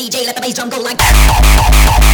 DJ, let the bass drum go like that.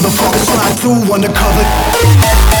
motherfuckers slide to undercover.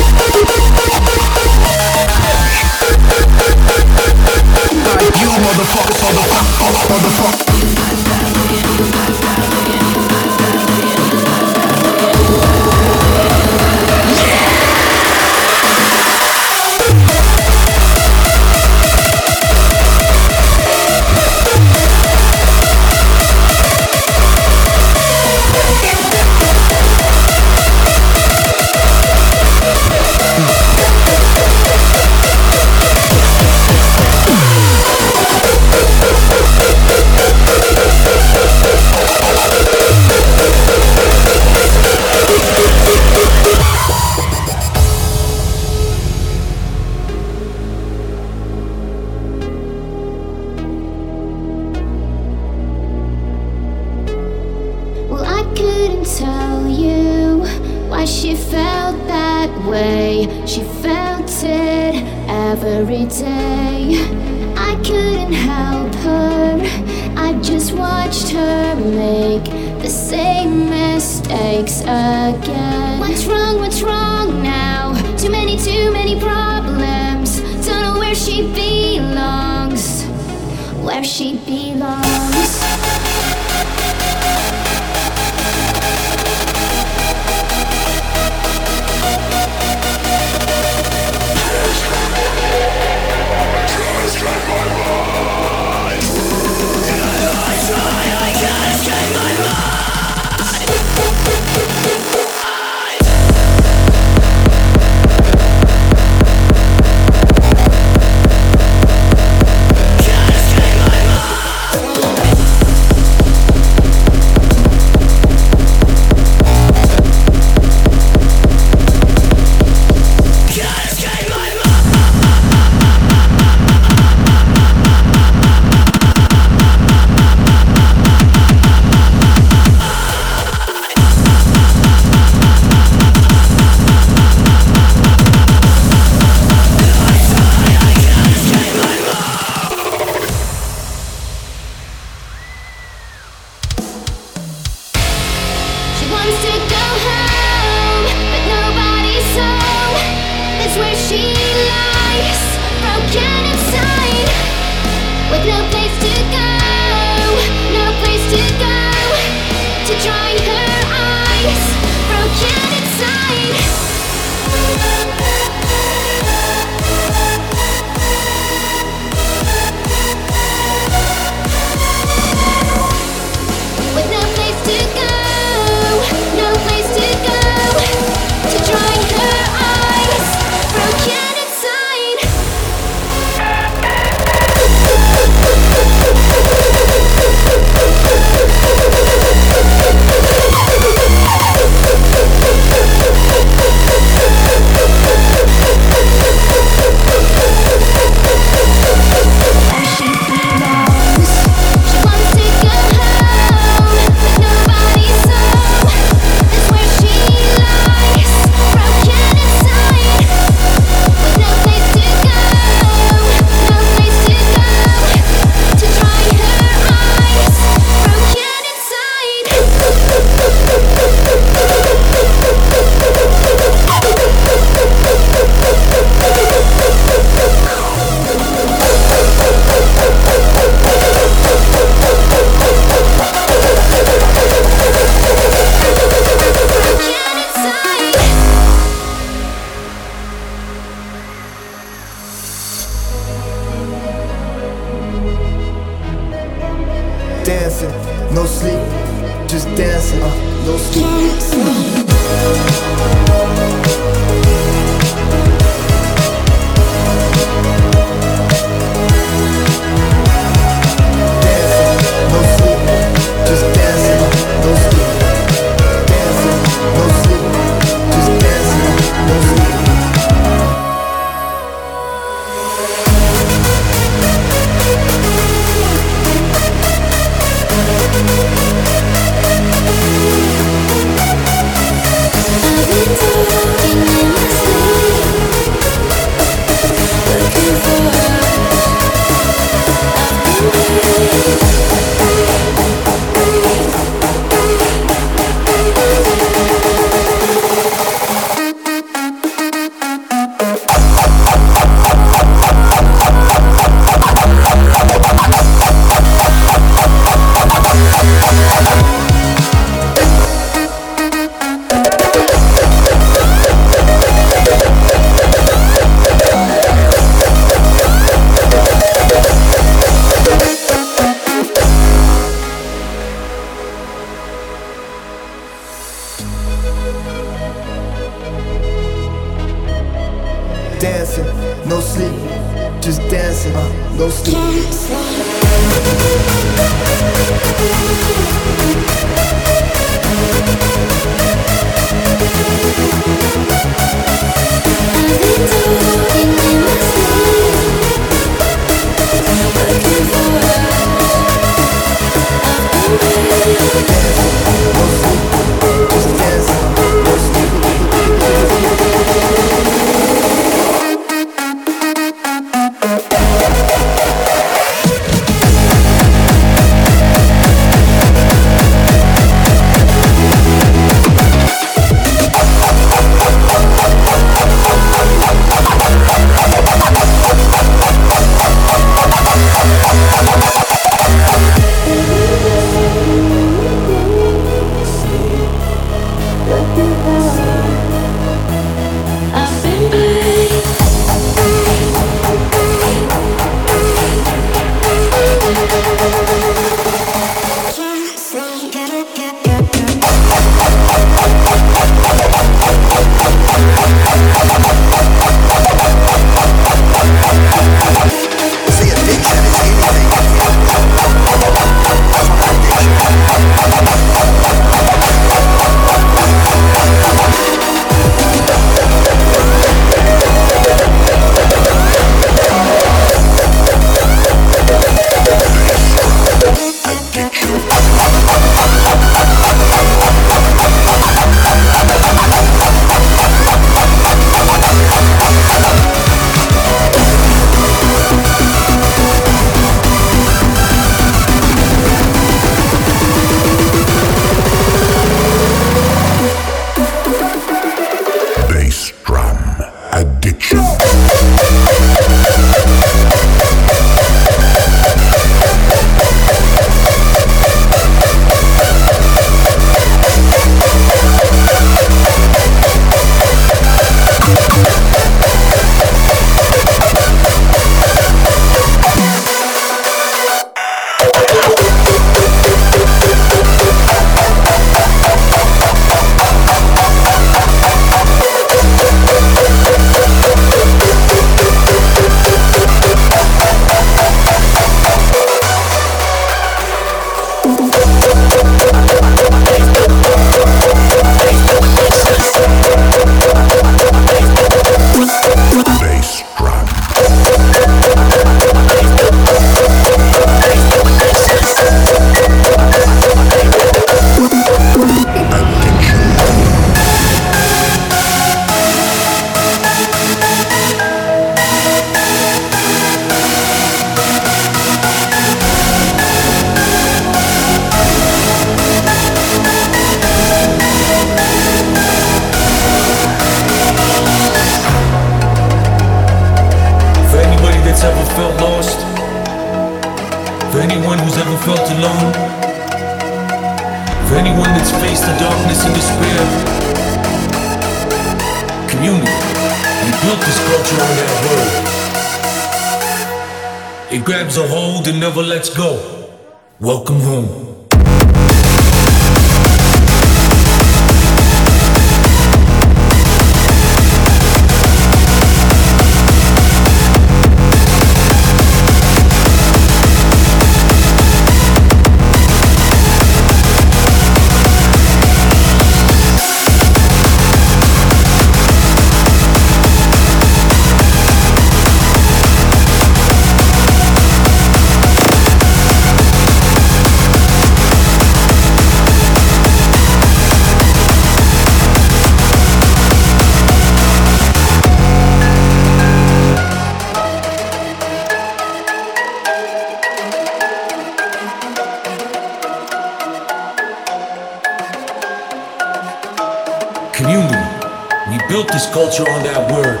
Culture on that word.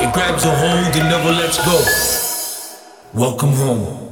It grabs a hold and never lets go. Welcome home.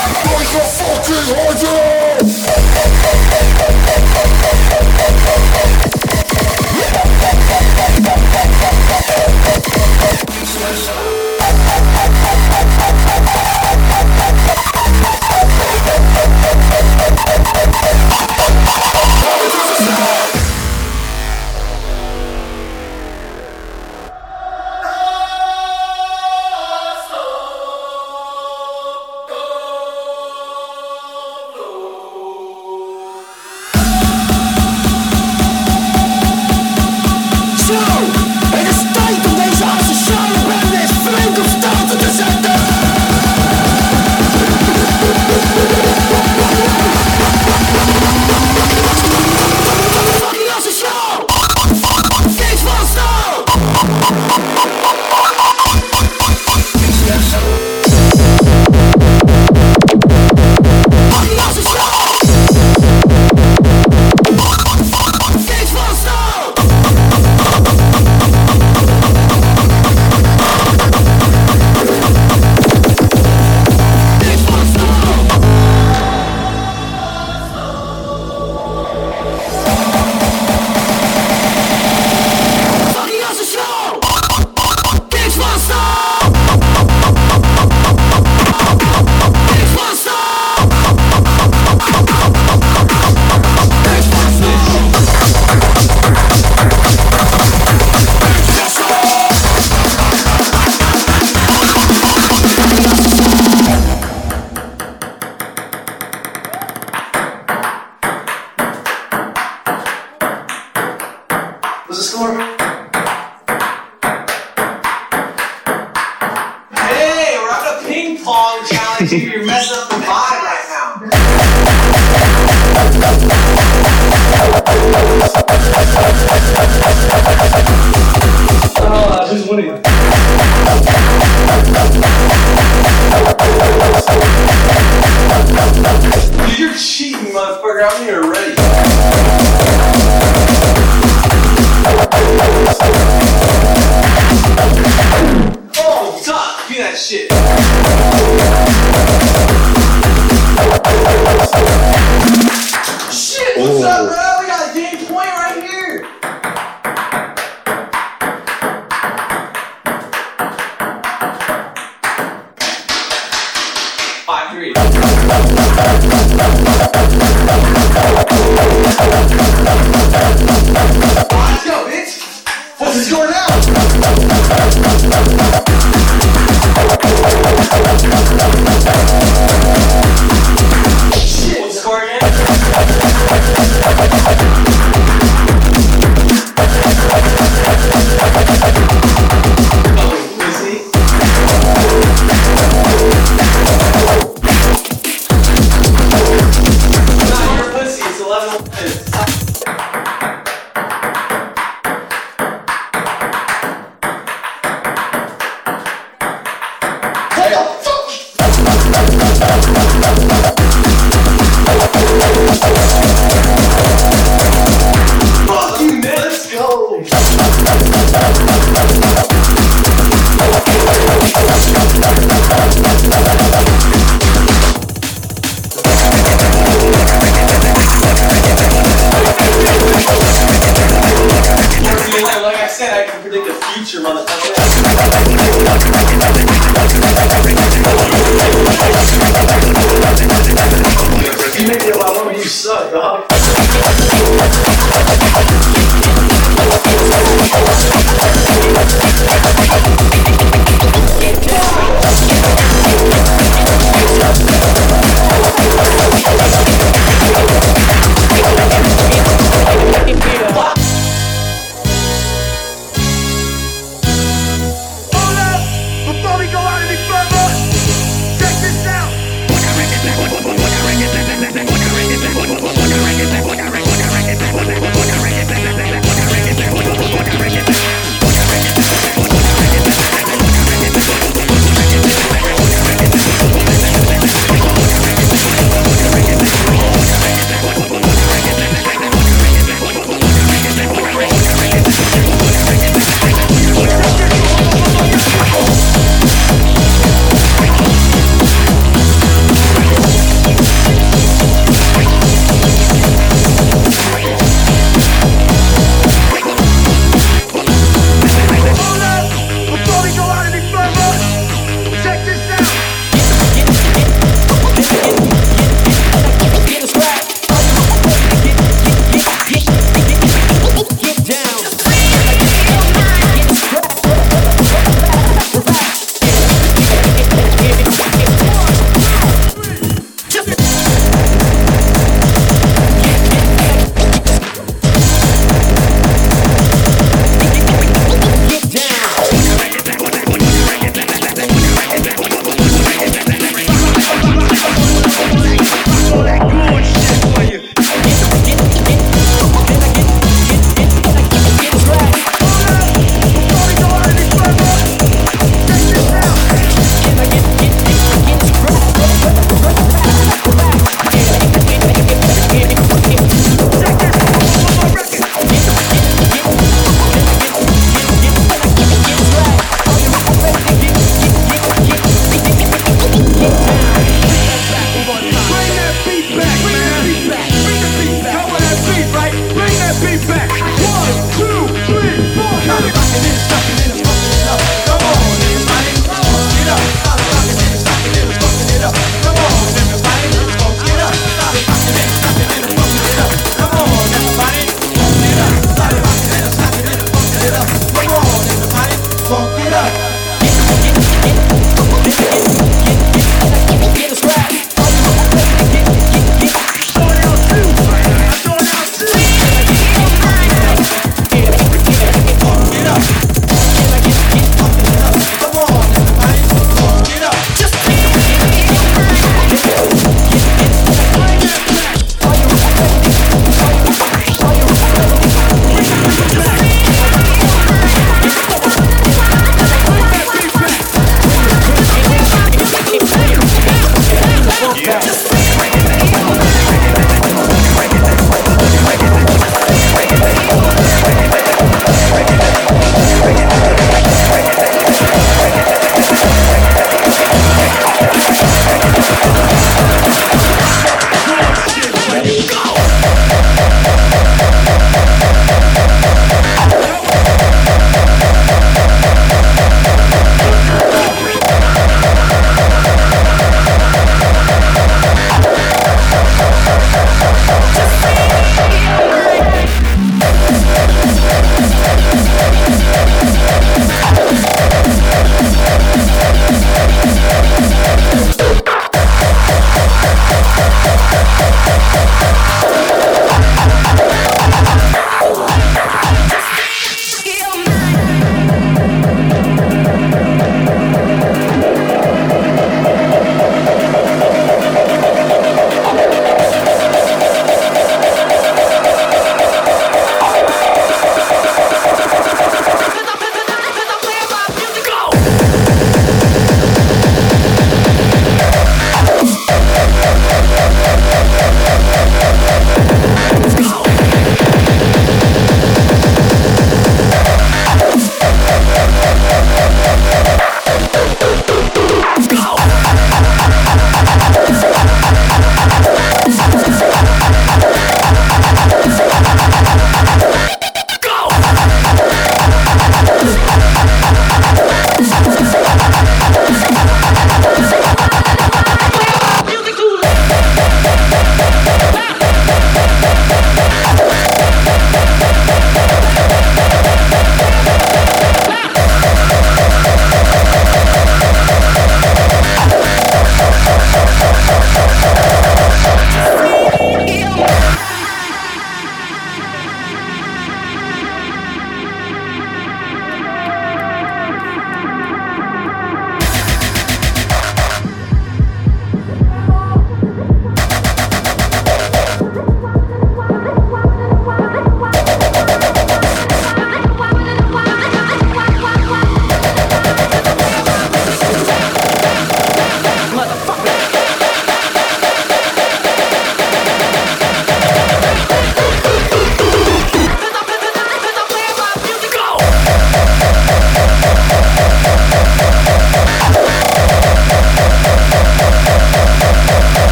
Wij gaan fucking harder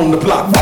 on the block.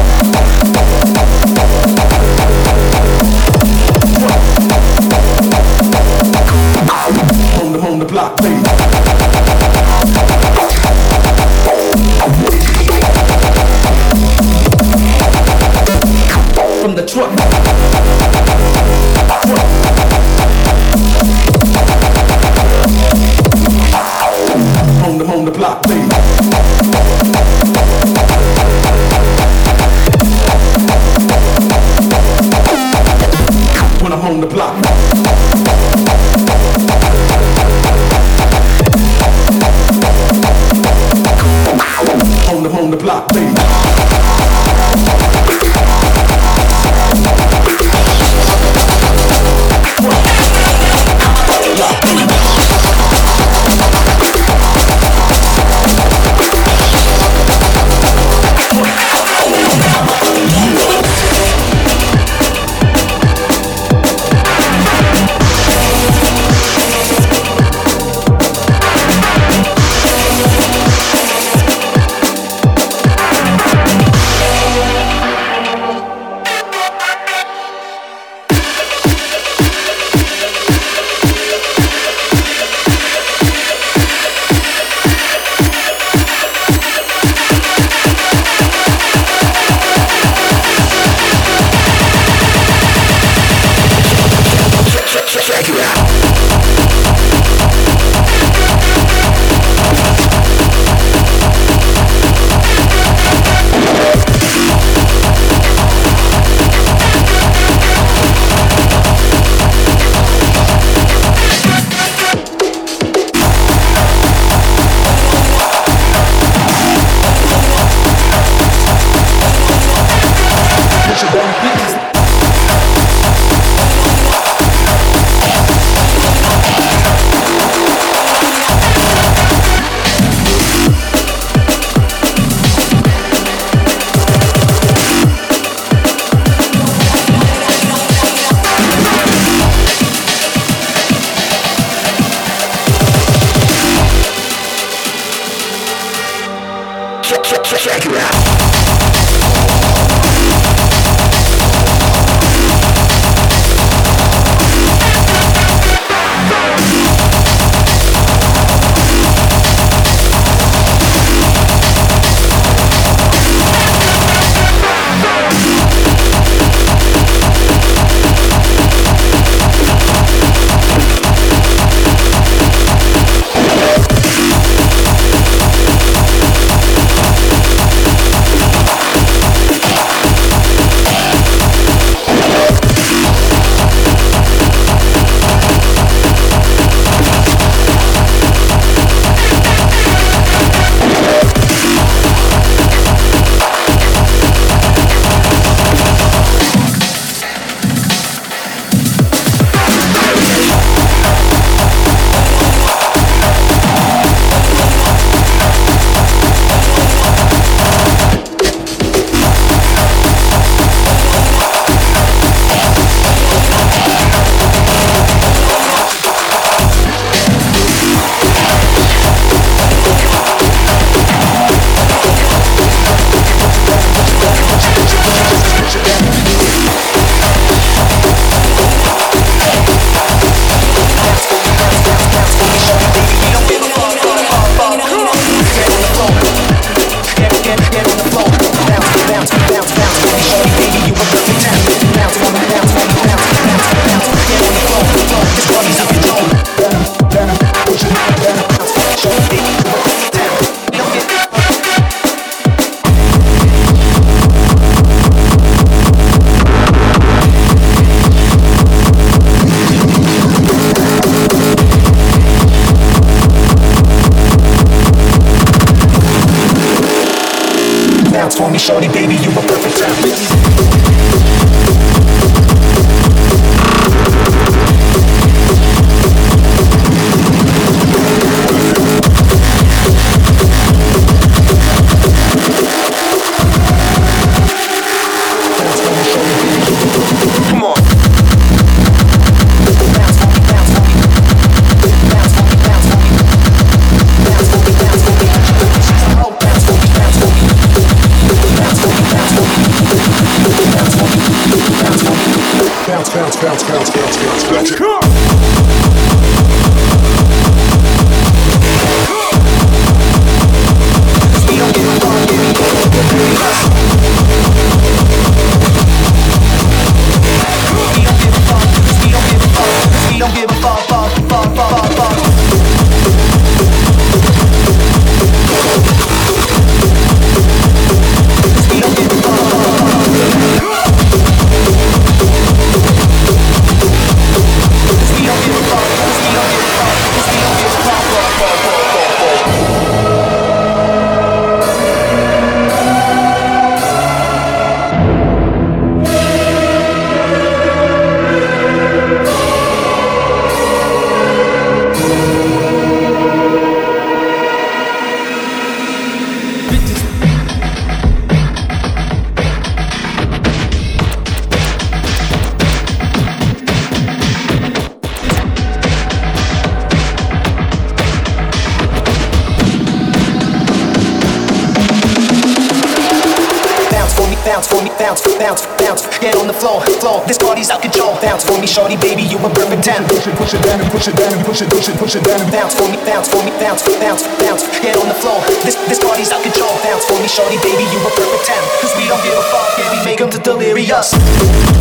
Delirious.